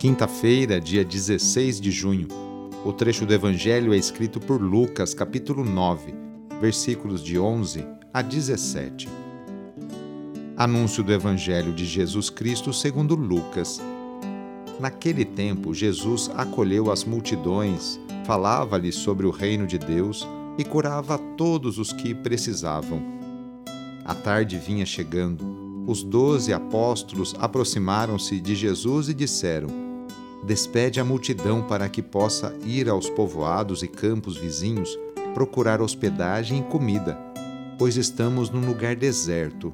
Quinta-feira, dia 16 de junho. O trecho do Evangelho é escrito por Lucas, capítulo 9, versículos de 11 a 17. Anúncio do Evangelho de Jesus Cristo segundo Lucas. Naquele tempo, Jesus acolheu as multidões, falava-lhes sobre o reino de Deus e curava todos os que precisavam. A tarde vinha chegando. Os doze apóstolos aproximaram-se de Jesus e disseram: despede a multidão para que possa ir aos povoados e campos vizinhos procurar hospedagem e comida, pois estamos num lugar deserto.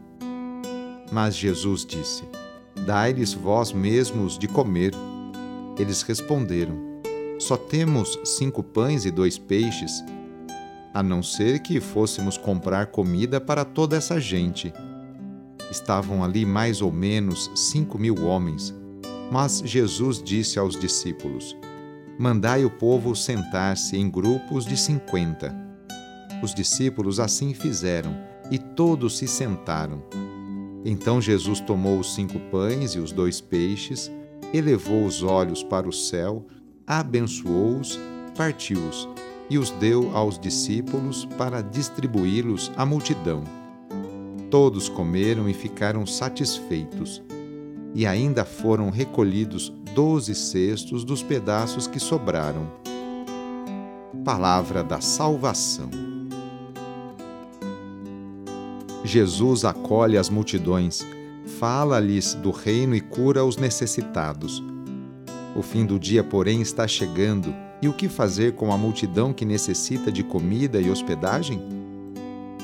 Mas Jesus disse: Dai-lhes vós mesmos de comer. Eles responderam: Só temos cinco pães e dois peixes, a não ser que fôssemos comprar comida para toda essa gente. Estavam ali mais ou menos cinco mil homens mas Jesus disse aos discípulos: Mandai o povo sentar-se em grupos de cinquenta. Os discípulos assim fizeram, e todos se sentaram. Então Jesus tomou os cinco pães e os dois peixes, elevou os olhos para o céu, abençoou-os, partiu-os e os deu aos discípulos para distribuí-los à multidão. Todos comeram e ficaram satisfeitos e ainda foram recolhidos doze cestos dos pedaços que sobraram. Palavra da Salvação. Jesus acolhe as multidões, fala-lhes do reino e cura os necessitados. O fim do dia, porém, está chegando, e o que fazer com a multidão que necessita de comida e hospedagem?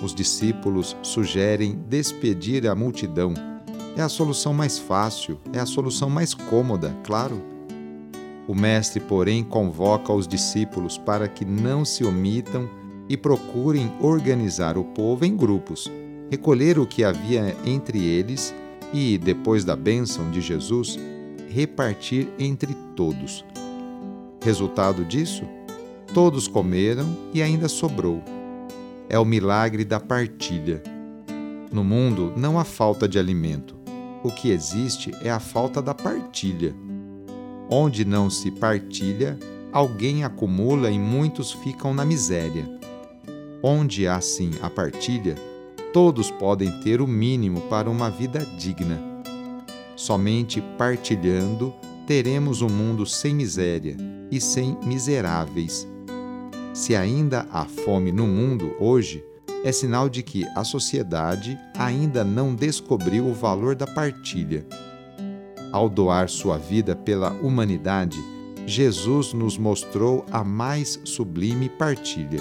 Os discípulos sugerem despedir a multidão é a solução mais fácil, é a solução mais cômoda, claro. O Mestre, porém, convoca os discípulos para que não se omitam e procurem organizar o povo em grupos, recolher o que havia entre eles e, depois da bênção de Jesus, repartir entre todos. Resultado disso? Todos comeram e ainda sobrou. É o milagre da partilha. No mundo não há falta de alimento o que existe é a falta da partilha. Onde não se partilha, alguém acumula e muitos ficam na miséria. Onde há sim a partilha, todos podem ter o mínimo para uma vida digna. Somente partilhando teremos um mundo sem miséria e sem miseráveis. Se ainda há fome no mundo hoje, é sinal de que a sociedade ainda não descobriu o valor da partilha. Ao doar sua vida pela humanidade, Jesus nos mostrou a mais sublime partilha.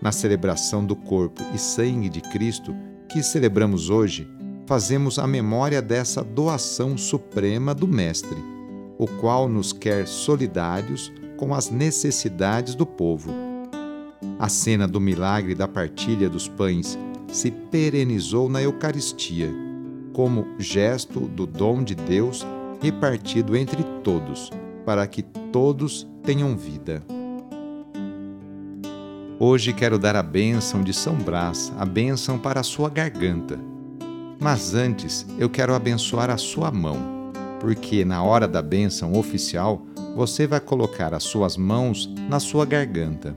Na celebração do corpo e sangue de Cristo, que celebramos hoje, fazemos a memória dessa doação suprema do Mestre, o qual nos quer solidários com as necessidades do povo a cena do milagre da partilha dos pães se perenizou na Eucaristia, como gesto do dom de Deus repartido entre todos, para que todos tenham vida. Hoje quero dar a bênção de São Brás, a bênção para a sua garganta. Mas antes eu quero abençoar a sua mão, porque na hora da bênção oficial você vai colocar as suas mãos na sua garganta.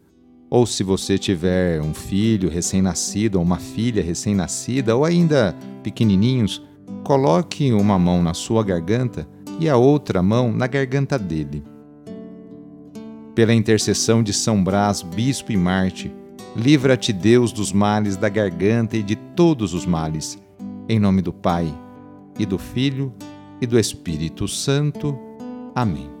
Ou se você tiver um filho recém-nascido ou uma filha recém-nascida ou ainda pequenininhos, coloque uma mão na sua garganta e a outra mão na garganta dele. Pela intercessão de São Brás, bispo e Marte, livra-te Deus dos males da garganta e de todos os males. Em nome do Pai, e do Filho, e do Espírito Santo. Amém.